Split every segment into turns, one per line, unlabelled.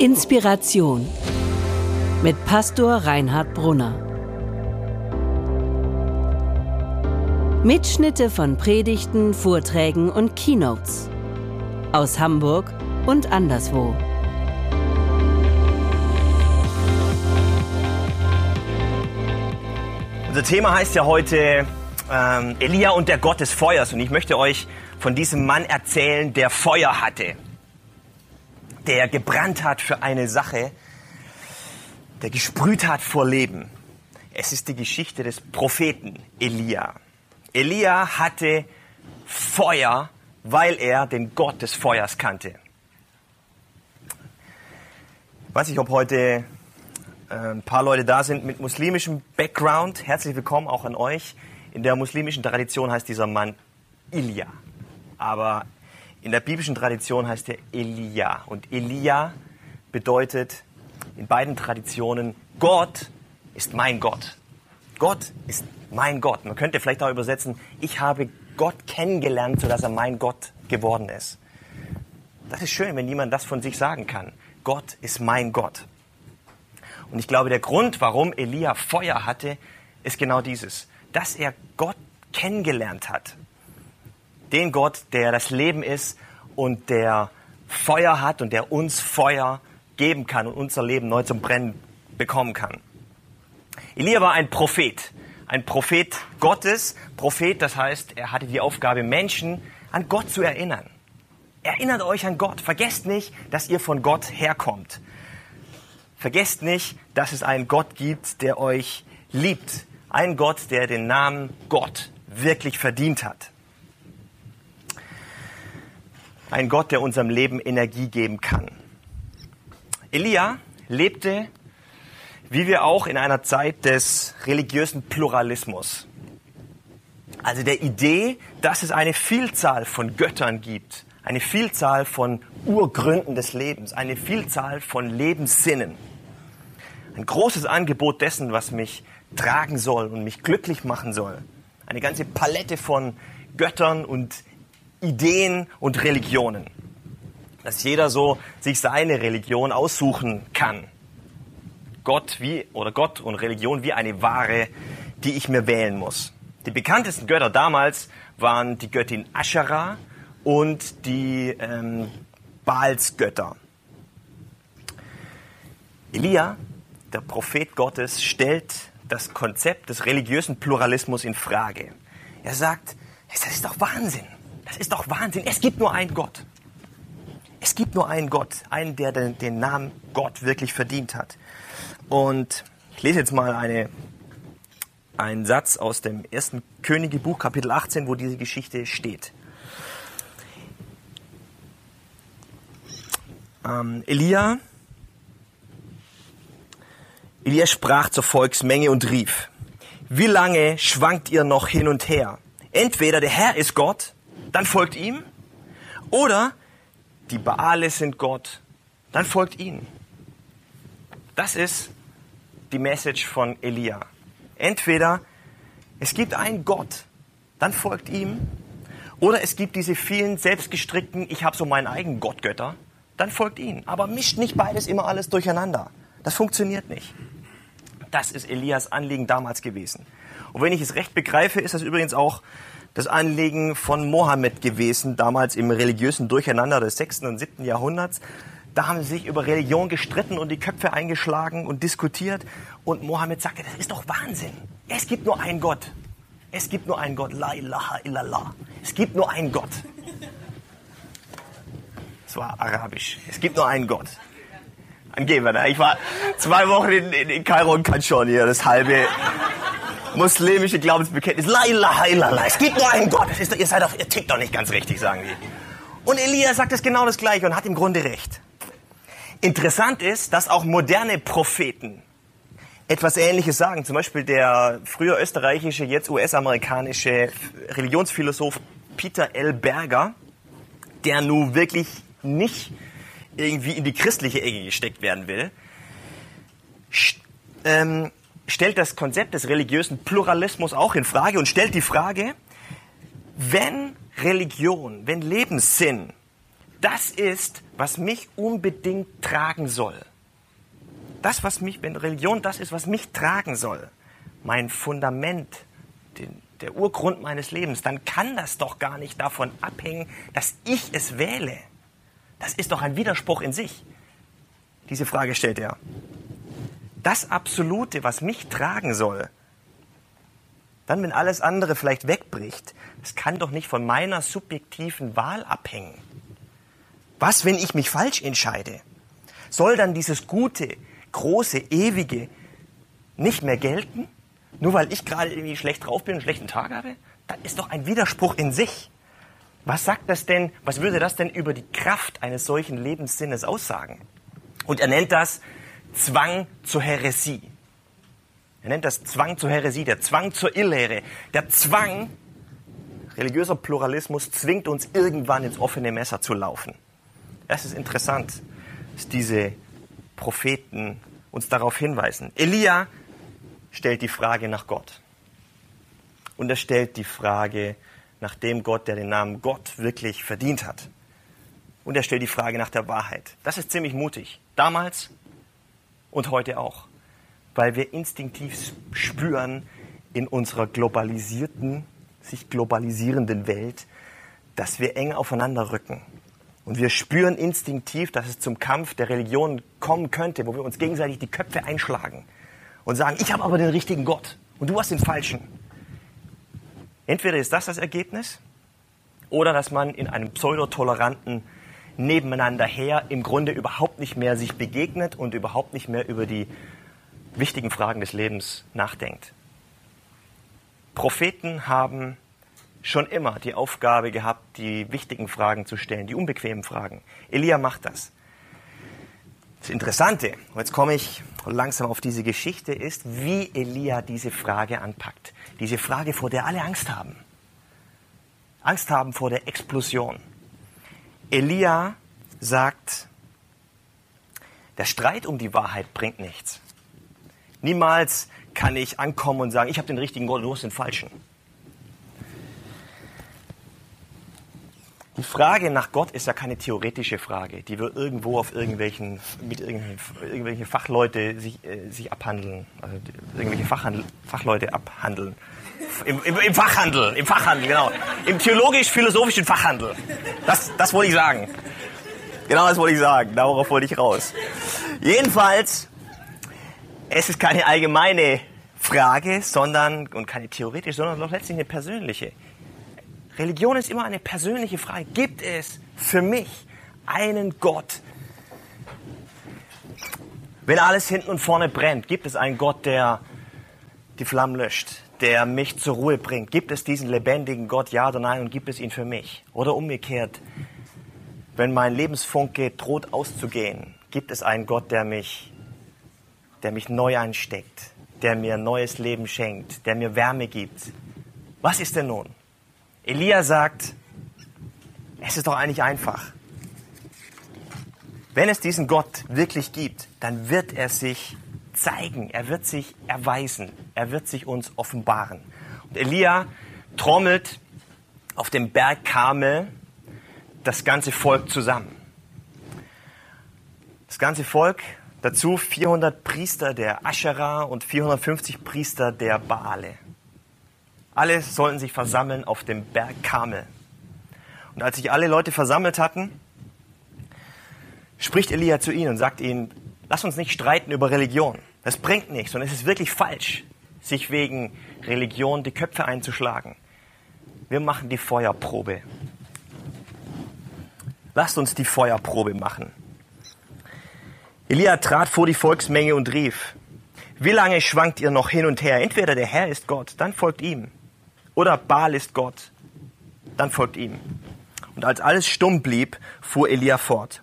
Inspiration mit Pastor Reinhard Brunner. Mitschnitte von Predigten, Vorträgen und Keynotes aus Hamburg und anderswo.
Unser Thema heißt ja heute ähm, Elia und der Gott des Feuers. Und ich möchte euch von diesem Mann erzählen, der Feuer hatte der gebrannt hat für eine Sache, der gesprüht hat vor Leben. Es ist die Geschichte des Propheten Elia. Elia hatte Feuer, weil er den Gott des Feuers kannte. Ich weiß nicht, ob heute äh, ein paar Leute da sind mit muslimischem Background. Herzlich willkommen auch an euch. In der muslimischen Tradition heißt dieser Mann Elia. Aber in der biblischen Tradition heißt er Elia. Und Elia bedeutet in beiden Traditionen, Gott ist mein Gott. Gott ist mein Gott. Man könnte vielleicht auch übersetzen, ich habe Gott kennengelernt, sodass er mein Gott geworden ist. Das ist schön, wenn jemand das von sich sagen kann. Gott ist mein Gott. Und ich glaube, der Grund, warum Elia Feuer hatte, ist genau dieses, dass er Gott kennengelernt hat den Gott, der das Leben ist und der Feuer hat und der uns Feuer geben kann und unser Leben neu zum Brennen bekommen kann. Elia war ein Prophet, ein Prophet Gottes. Prophet, das heißt, er hatte die Aufgabe, Menschen an Gott zu erinnern. Erinnert euch an Gott. Vergesst nicht, dass ihr von Gott herkommt. Vergesst nicht, dass es einen Gott gibt, der euch liebt. Ein Gott, der den Namen Gott wirklich verdient hat. Ein Gott, der unserem Leben Energie geben kann. Elia lebte, wie wir auch, in einer Zeit des religiösen Pluralismus. Also der Idee, dass es eine Vielzahl von Göttern gibt, eine Vielzahl von Urgründen des Lebens, eine Vielzahl von Lebenssinnen. Ein großes Angebot dessen, was mich tragen soll und mich glücklich machen soll. Eine ganze Palette von Göttern und Ideen und Religionen. Dass jeder so sich seine Religion aussuchen kann. Gott wie, oder Gott und Religion wie eine Ware, die ich mir wählen muss. Die bekanntesten Götter damals waren die Göttin Asherah und die ähm, Baalsgötter. Elia, der Prophet Gottes, stellt das Konzept des religiösen Pluralismus in Frage. Er sagt, das ist doch Wahnsinn. Das ist doch Wahnsinn. Es gibt nur einen Gott. Es gibt nur einen Gott, einen, der den, den Namen Gott wirklich verdient hat. Und ich lese jetzt mal eine, einen Satz aus dem ersten Königebuch, Kapitel 18, wo diese Geschichte steht. Ähm, Elia, Elia sprach zur Volksmenge und rief, wie lange schwankt ihr noch hin und her? Entweder der Herr ist Gott dann folgt ihm. Oder die Baale sind Gott, dann folgt ihnen. Das ist die Message von Elia. Entweder es gibt einen Gott, dann folgt ihm. Oder es gibt diese vielen selbstgestrickten, ich habe so meinen eigenen Gottgötter, dann folgt ihnen. Aber mischt nicht beides immer alles durcheinander. Das funktioniert nicht. Das ist Elias Anliegen damals gewesen. Und wenn ich es recht begreife, ist das übrigens auch das Anliegen von Mohammed gewesen, damals im religiösen Durcheinander des 6. und 7. Jahrhunderts. Da haben sie sich über Religion gestritten und die Köpfe eingeschlagen und diskutiert. Und Mohammed sagte, das ist doch Wahnsinn. Es gibt nur einen Gott. Es gibt nur einen Gott. La ilaha illallah. Es gibt nur einen Gott. Das war arabisch. Es gibt nur einen Gott. Angeber, ne? Ich war zwei Wochen in, in, in Kairo und kann schon hier das halbe muslimische Glaubensbekenntnis. La ilaha illallah. Es gibt nur einen Gott. Ist, ihr seid doch, ihr tickt doch nicht ganz richtig, sagen die. Und Elia sagt es genau das Gleiche und hat im Grunde recht. Interessant ist, dass auch moderne Propheten etwas Ähnliches sagen. Zum Beispiel der früher österreichische, jetzt US-amerikanische Religionsphilosoph Peter L. Berger, der nun wirklich nicht irgendwie in die christliche Ecke gesteckt werden will, ähm, stellt das Konzept des religiösen Pluralismus auch in Frage und stellt die Frage, wenn Religion, wenn Lebenssinn das ist, was mich unbedingt tragen soll. Das, was mich, wenn Religion das ist, was mich tragen soll, mein Fundament, den, der Urgrund meines Lebens, dann kann das doch gar nicht davon abhängen, dass ich es wähle. Das ist doch ein Widerspruch in sich. Diese Frage stellt er. Das Absolute, was mich tragen soll, dann, wenn alles andere vielleicht wegbricht, das kann doch nicht von meiner subjektiven Wahl abhängen. Was, wenn ich mich falsch entscheide? Soll dann dieses Gute, Große, Ewige nicht mehr gelten? Nur weil ich gerade irgendwie schlecht drauf bin und einen schlechten Tag habe? Das ist doch ein Widerspruch in sich. Was sagt das denn, was würde das denn über die Kraft eines solchen Lebenssinnes aussagen? Und er nennt das Zwang zur Häresie. Er nennt das Zwang zur Häresie, der Zwang zur Irrlehre. Der Zwang, religiöser Pluralismus, zwingt uns irgendwann ins offene Messer zu laufen. Es ist interessant, dass diese Propheten uns darauf hinweisen. Elia stellt die Frage nach Gott. Und er stellt die Frage nach dem Gott, der den Namen Gott wirklich verdient hat. Und er stellt die Frage nach der Wahrheit. Das ist ziemlich mutig. Damals und heute auch weil wir instinktiv spüren in unserer globalisierten, sich globalisierenden Welt, dass wir eng aufeinander rücken. Und wir spüren instinktiv, dass es zum Kampf der Religion kommen könnte, wo wir uns gegenseitig die Köpfe einschlagen und sagen, ich habe aber den richtigen Gott und du hast den falschen. Entweder ist das das Ergebnis oder dass man in einem pseudotoleranten Nebeneinander her im Grunde überhaupt nicht mehr sich begegnet und überhaupt nicht mehr über die wichtigen Fragen des Lebens nachdenkt. Propheten haben schon immer die Aufgabe gehabt, die wichtigen Fragen zu stellen, die unbequemen Fragen. Elia macht das. Das Interessante, und jetzt komme ich langsam auf diese Geschichte, ist, wie Elia diese Frage anpackt. Diese Frage, vor der alle Angst haben. Angst haben vor der Explosion. Elia sagt, der Streit um die Wahrheit bringt nichts. Niemals kann ich ankommen und sagen, ich habe den richtigen Gott, du hast den falschen. Die Frage nach Gott ist ja keine theoretische Frage, die wir irgendwo auf irgendwelchen, mit irgendwelchen, irgendwelche Fachleute sich, äh, sich abhandeln, also irgendwelche Fachhandel, Fachleute abhandeln. Im, im, Im, Fachhandel, im Fachhandel, genau. Im theologisch-philosophischen Fachhandel. Das, das wollte ich sagen. Genau das wollte ich sagen. Darauf wollte ich raus. Jedenfalls es ist keine allgemeine Frage, sondern, und keine theoretische, sondern doch letztlich eine persönliche. Religion ist immer eine persönliche Frage. Gibt es für mich einen Gott? Wenn alles hinten und vorne brennt, gibt es einen Gott, der die Flammen löscht, der mich zur Ruhe bringt? Gibt es diesen lebendigen Gott, ja oder nein, und gibt es ihn für mich? Oder umgekehrt, wenn mein Lebensfunke droht auszugehen, gibt es einen Gott, der mich der mich neu ansteckt, der mir neues Leben schenkt, der mir Wärme gibt. Was ist denn nun? Elia sagt, es ist doch eigentlich einfach. Wenn es diesen Gott wirklich gibt, dann wird er sich zeigen, er wird sich erweisen, er wird sich uns offenbaren. Und Elia trommelt auf dem Berg Karmel das ganze Volk zusammen. Das ganze Volk Dazu 400 Priester der Aschera und 450 Priester der Baale. Alle sollten sich versammeln auf dem Berg Kamel. Und als sich alle Leute versammelt hatten, spricht Elia zu ihnen und sagt ihnen, lass uns nicht streiten über Religion. Das bringt nichts und es ist wirklich falsch, sich wegen Religion die Köpfe einzuschlagen. Wir machen die Feuerprobe. Lasst uns die Feuerprobe machen. Elia trat vor die Volksmenge und rief, wie lange schwankt ihr noch hin und her? Entweder der Herr ist Gott, dann folgt ihm. Oder Baal ist Gott, dann folgt ihm. Und als alles stumm blieb, fuhr Elia fort.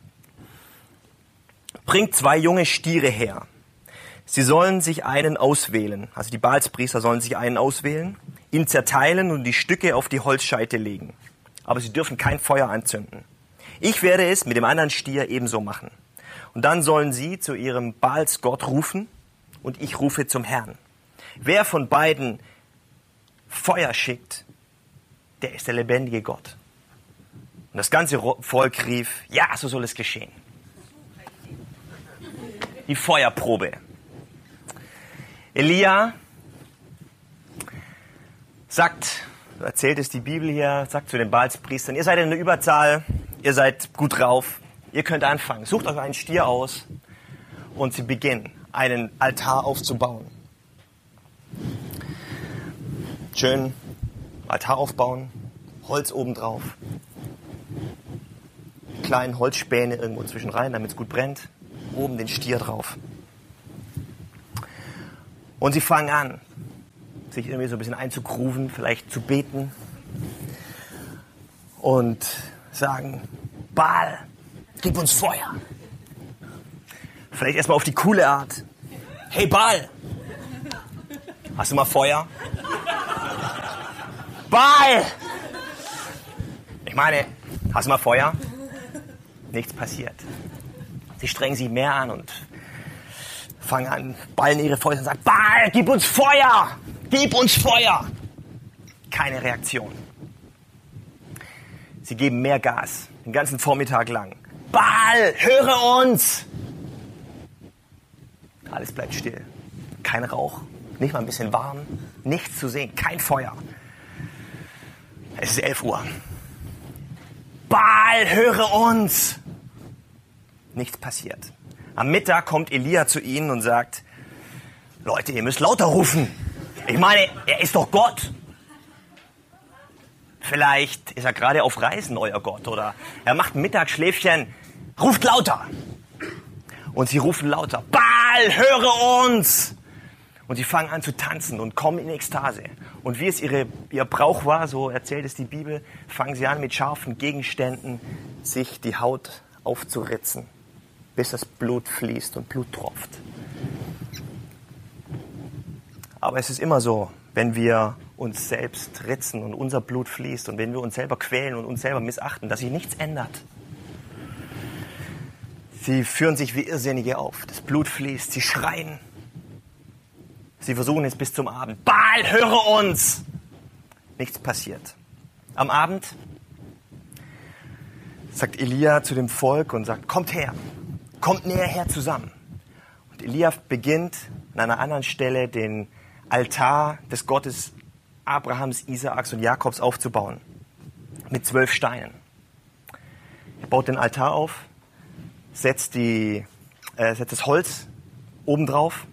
Bringt zwei junge Stiere her. Sie sollen sich einen auswählen, also die Baalspriester sollen sich einen auswählen, ihn zerteilen und die Stücke auf die Holzscheite legen. Aber sie dürfen kein Feuer anzünden. Ich werde es mit dem anderen Stier ebenso machen. Und dann sollen sie zu ihrem Baalsgott rufen und ich rufe zum Herrn. Wer von beiden Feuer schickt, der ist der lebendige Gott. Und das ganze Volk rief, ja, so soll es geschehen. Die Feuerprobe. Elia sagt, erzählt es die Bibel hier, sagt zu den Balspriestern, ihr seid in der Überzahl, ihr seid gut drauf, ihr könnt anfangen. Sucht euch einen Stier aus und sie beginnen, einen Altar aufzubauen. Schön Altar aufbauen, Holz obendrauf, kleinen Holzspäne irgendwo zwischen rein, damit es gut brennt, oben den Stier drauf. Und sie fangen an, sich irgendwie so ein bisschen einzugrufen, vielleicht zu beten und sagen, Baal, gib uns Feuer. Vielleicht erstmal auf die coole Art. Hey Baal, hast du mal Feuer? Baal! Ich meine, hast du mal Feuer? Nichts passiert. Sie strengen sich mehr an und fangen an, ballen ihre Fäuste und sagen, Baal, gib uns Feuer! Gib uns Feuer! Keine Reaktion. Sie geben mehr Gas, den ganzen Vormittag lang. Baal, höre uns! Alles bleibt still. Kein Rauch, nicht mal ein bisschen warm, nichts zu sehen, kein Feuer. Es ist 11 Uhr. Baal, höre uns! Nichts passiert. Am Mittag kommt Elia zu ihnen und sagt, Leute, ihr müsst lauter rufen. Ich meine, er ist doch Gott. Vielleicht ist er gerade auf Reisen, euer Gott, oder er macht Mittagsschläfchen. Ruft lauter. Und sie rufen lauter, Baal, höre uns! Und sie fangen an zu tanzen und kommen in Ekstase. Und wie es ihre, ihr Brauch war, so erzählt es die Bibel, fangen sie an mit scharfen Gegenständen sich die Haut aufzuritzen, bis das Blut fließt und Blut tropft. Aber es ist immer so, wenn wir uns selbst ritzen und unser Blut fließt und wenn wir uns selber quälen und uns selber missachten, dass sich nichts ändert. Sie führen sich wie Irrsinnige auf. Das Blut fließt, sie schreien, Sie versuchen es bis zum Abend. Baal, höre uns! Nichts passiert. Am Abend sagt Elia zu dem Volk und sagt, kommt her, kommt näher her zusammen. Und Elia beginnt an einer anderen Stelle den Altar des Gottes Abrahams, Isaaks und Jakobs aufzubauen. Mit zwölf Steinen. Er baut den Altar auf, setzt, die, äh, setzt das Holz obendrauf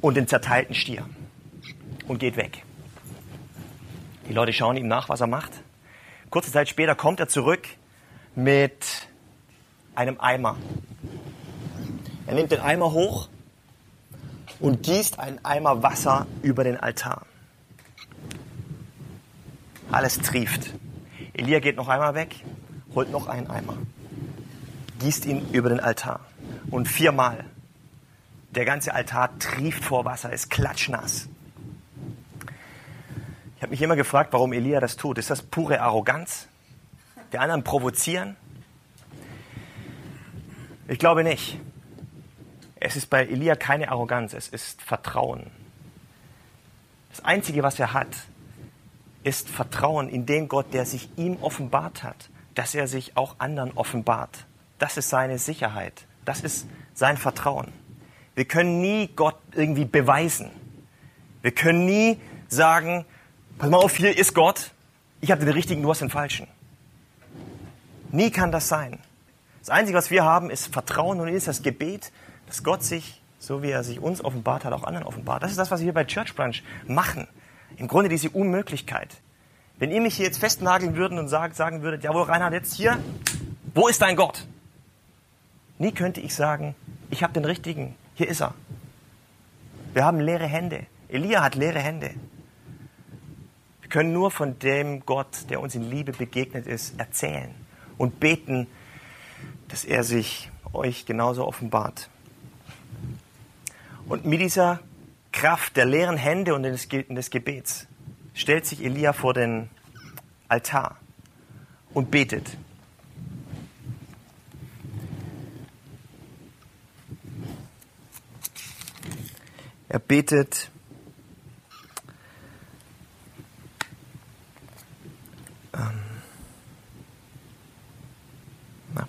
und den zerteilten Stier und geht weg. Die Leute schauen ihm nach, was er macht. Kurze Zeit später kommt er zurück mit einem Eimer. Er nimmt den Eimer hoch und gießt einen Eimer Wasser über den Altar. Alles trieft. Elia geht noch einmal weg, holt noch einen Eimer, gießt ihn über den Altar. Und viermal der ganze Altar trieft vor Wasser, ist klatschnass. Ich habe mich immer gefragt, warum Elia das tut. Ist das pure Arroganz? Die anderen provozieren? Ich glaube nicht. Es ist bei Elia keine Arroganz, es ist Vertrauen. Das Einzige, was er hat, ist Vertrauen in den Gott, der sich ihm offenbart hat, dass er sich auch anderen offenbart. Das ist seine Sicherheit. Das ist sein Vertrauen. Wir können nie Gott irgendwie beweisen. Wir können nie sagen, pass mal auf, hier ist Gott, ich habe den richtigen, du hast den falschen. Nie kann das sein. Das Einzige, was wir haben, ist Vertrauen und ist das Gebet, dass Gott sich, so wie er sich uns offenbart hat, auch anderen offenbart. Das ist das, was wir bei Church Branch machen. Im Grunde diese Unmöglichkeit. Wenn ihr mich hier jetzt festnageln würden und sagen würdet, jawohl, Reinhard, jetzt hier, wo ist dein Gott? Nie könnte ich sagen, ich habe den richtigen, hier ist er. Wir haben leere Hände. Elia hat leere Hände. Wir können nur von dem Gott, der uns in Liebe begegnet ist, erzählen und beten, dass er sich euch genauso offenbart. Und mit dieser Kraft der leeren Hände und des Gebets stellt sich Elia vor den Altar und betet. Er betet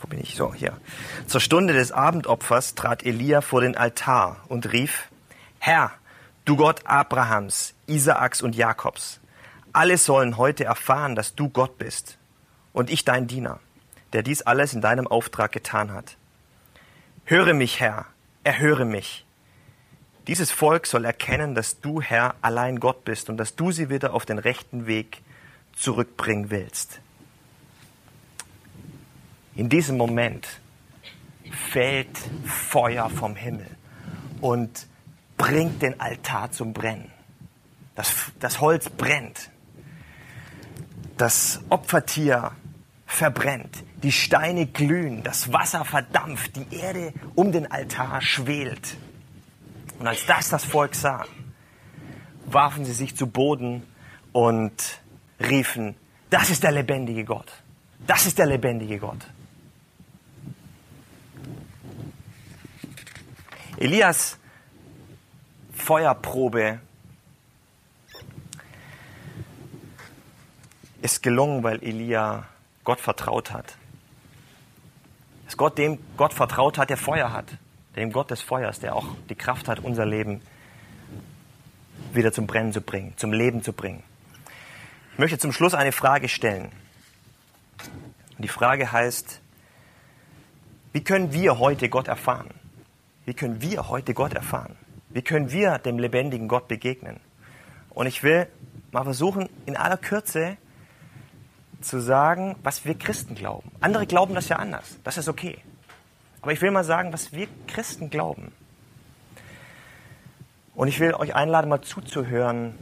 bin ich? So, hier. Zur Stunde des Abendopfers trat Elia vor den Altar und rief, Herr, du Gott Abrahams, Isaaks und Jakobs, alle sollen heute erfahren, dass du Gott bist und ich dein Diener, der dies alles in deinem Auftrag getan hat. Höre mich, Herr, erhöre mich. Dieses Volk soll erkennen, dass du, Herr, allein Gott bist und dass du sie wieder auf den rechten Weg zurückbringen willst. In diesem Moment fällt Feuer vom Himmel und bringt den Altar zum Brennen. Das, das Holz brennt. Das Opfertier verbrennt. Die Steine glühen. Das Wasser verdampft. Die Erde um den Altar schwelt. Und als das das Volk sah, warfen sie sich zu Boden und riefen, das ist der lebendige Gott. Das ist der lebendige Gott. Elias Feuerprobe ist gelungen, weil Elia Gott vertraut hat. Dass Gott dem Gott vertraut hat, der Feuer hat dem Gott des Feuers, der auch die Kraft hat, unser Leben wieder zum Brennen zu bringen, zum Leben zu bringen. Ich möchte zum Schluss eine Frage stellen. Und die Frage heißt, wie können wir heute Gott erfahren? Wie können wir heute Gott erfahren? Wie können wir dem lebendigen Gott begegnen? Und ich will mal versuchen, in aller Kürze zu sagen, was wir Christen glauben. Andere glauben das ja anders. Das ist okay. Aber ich will mal sagen, was wir Christen glauben. Und ich will euch einladen, mal zuzuhören,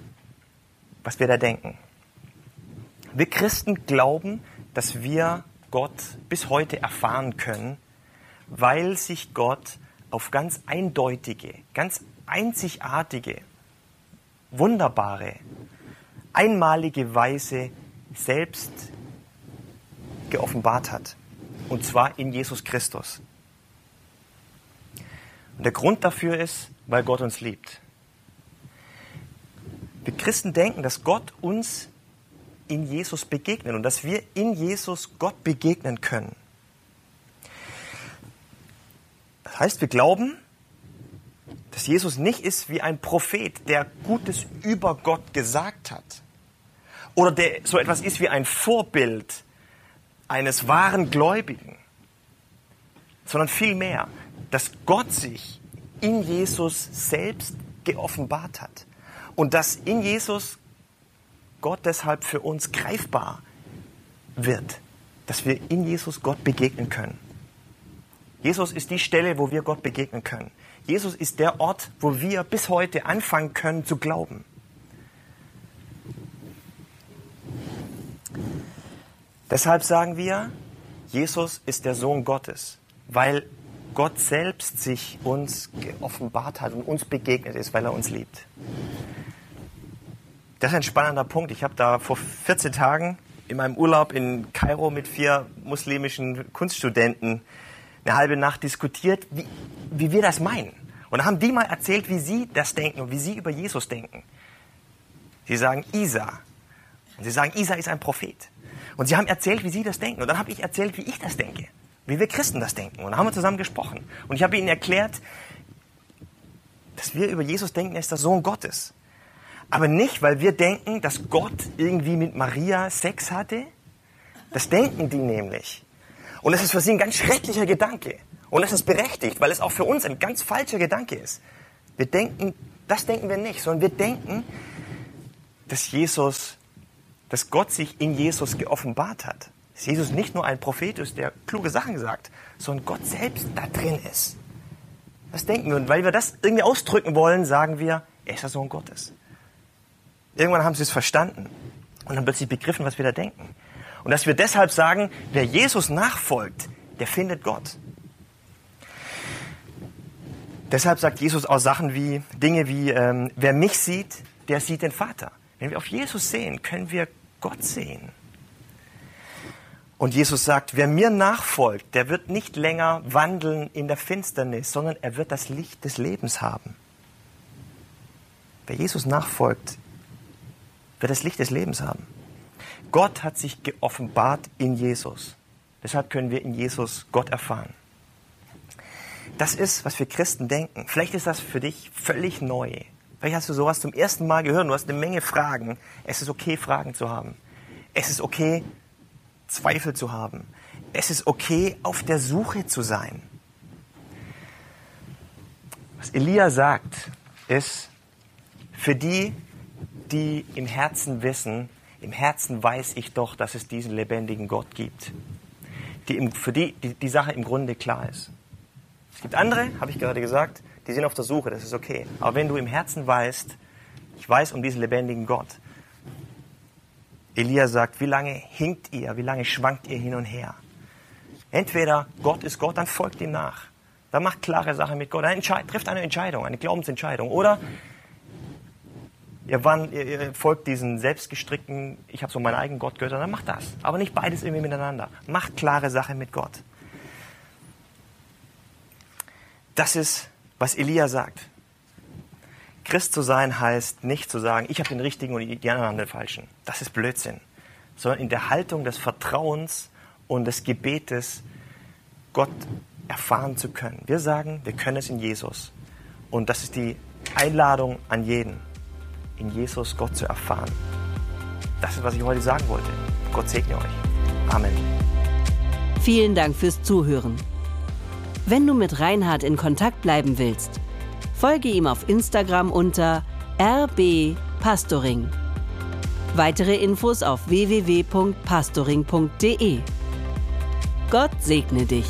was wir da denken. Wir Christen glauben, dass wir Gott bis heute erfahren können, weil sich Gott auf ganz eindeutige, ganz einzigartige, wunderbare, einmalige Weise selbst geoffenbart hat. Und zwar in Jesus Christus. Und der Grund dafür ist, weil Gott uns liebt. Wir Christen denken, dass Gott uns in Jesus begegnet und dass wir in Jesus Gott begegnen können. Das heißt, wir glauben, dass Jesus nicht ist wie ein Prophet, der Gutes über Gott gesagt hat. Oder der so etwas ist wie ein Vorbild eines wahren Gläubigen. Sondern vielmehr, dass Gott sich in Jesus selbst geoffenbart hat und dass in Jesus Gott deshalb für uns greifbar wird, dass wir in Jesus Gott begegnen können. Jesus ist die Stelle, wo wir Gott begegnen können. Jesus ist der Ort, wo wir bis heute anfangen können zu glauben. Deshalb sagen wir, Jesus ist der Sohn Gottes, weil Gott selbst sich uns geoffenbart hat und uns begegnet ist, weil er uns liebt. Das ist ein spannender Punkt. Ich habe da vor 14 Tagen in meinem Urlaub in Kairo mit vier muslimischen Kunststudenten eine halbe Nacht diskutiert, wie, wie wir das meinen. Und da haben die mal erzählt, wie sie das denken und wie sie über Jesus denken. Sie sagen Isa. Und sie sagen, Isa ist ein Prophet. Und sie haben erzählt, wie sie das denken. Und dann habe ich erzählt, wie ich das denke wie wir Christen das denken. Und da haben wir zusammen gesprochen. Und ich habe ihnen erklärt, dass wir über Jesus denken, er ist der Sohn Gottes. Aber nicht, weil wir denken, dass Gott irgendwie mit Maria Sex hatte. Das denken die nämlich. Und es ist für sie ein ganz schrecklicher Gedanke. Und es ist berechtigt, weil es auch für uns ein ganz falscher Gedanke ist. Wir denken, das denken wir nicht, sondern wir denken, dass Jesus, dass Gott sich in Jesus geoffenbart hat dass Jesus nicht nur ein Prophet ist, der kluge Sachen sagt, sondern Gott selbst da drin ist. Das denken wir. Und weil wir das irgendwie ausdrücken wollen, sagen wir, er ist der Sohn Gottes. Irgendwann haben sie es verstanden und haben plötzlich begriffen, was wir da denken. Und dass wir deshalb sagen, wer Jesus nachfolgt, der findet Gott. Deshalb sagt Jesus auch Sachen wie, Dinge wie, ähm, wer mich sieht, der sieht den Vater. Wenn wir auf Jesus sehen, können wir Gott sehen. Und Jesus sagt, wer mir nachfolgt, der wird nicht länger wandeln in der Finsternis, sondern er wird das Licht des Lebens haben. Wer Jesus nachfolgt, wird das Licht des Lebens haben. Gott hat sich geoffenbart in Jesus. Deshalb können wir in Jesus Gott erfahren. Das ist, was wir Christen denken. Vielleicht ist das für dich völlig neu. Vielleicht hast du sowas zum ersten Mal gehört. Du hast eine Menge Fragen. Es ist okay, Fragen zu haben. Es ist okay, Zweifel zu haben. Es ist okay, auf der Suche zu sein. Was Elia sagt, ist, für die, die im Herzen wissen, im Herzen weiß ich doch, dass es diesen lebendigen Gott gibt. Die, für die, die die Sache im Grunde klar ist. Es gibt andere, habe ich gerade gesagt, die sind auf der Suche, das ist okay. Aber wenn du im Herzen weißt, ich weiß um diesen lebendigen Gott, Elia sagt, wie lange hinkt ihr, wie lange schwankt ihr hin und her? Entweder Gott ist Gott, dann folgt ihm nach. Dann macht klare Sachen mit Gott. Dann trifft eine Entscheidung, eine Glaubensentscheidung. Oder ihr, wann, ihr, ihr folgt diesen selbstgestrickten, ich habe so meinen eigenen Gott gehört, dann macht das. Aber nicht beides irgendwie miteinander. Macht klare Sachen mit Gott. Das ist, was Elia sagt. Christ zu sein heißt nicht zu sagen, ich habe den richtigen und die anderen haben den falschen. Das ist Blödsinn. Sondern in der Haltung des Vertrauens und des Gebetes Gott erfahren zu können. Wir sagen, wir können es in Jesus. Und das ist die Einladung an jeden, in Jesus Gott zu erfahren. Das ist, was ich heute sagen wollte. Gott segne euch. Amen.
Vielen Dank fürs Zuhören. Wenn du mit Reinhard in Kontakt bleiben willst, folge ihm auf Instagram unter rbpastoring. Weitere Infos auf www.pastoring.de. Gott segne dich.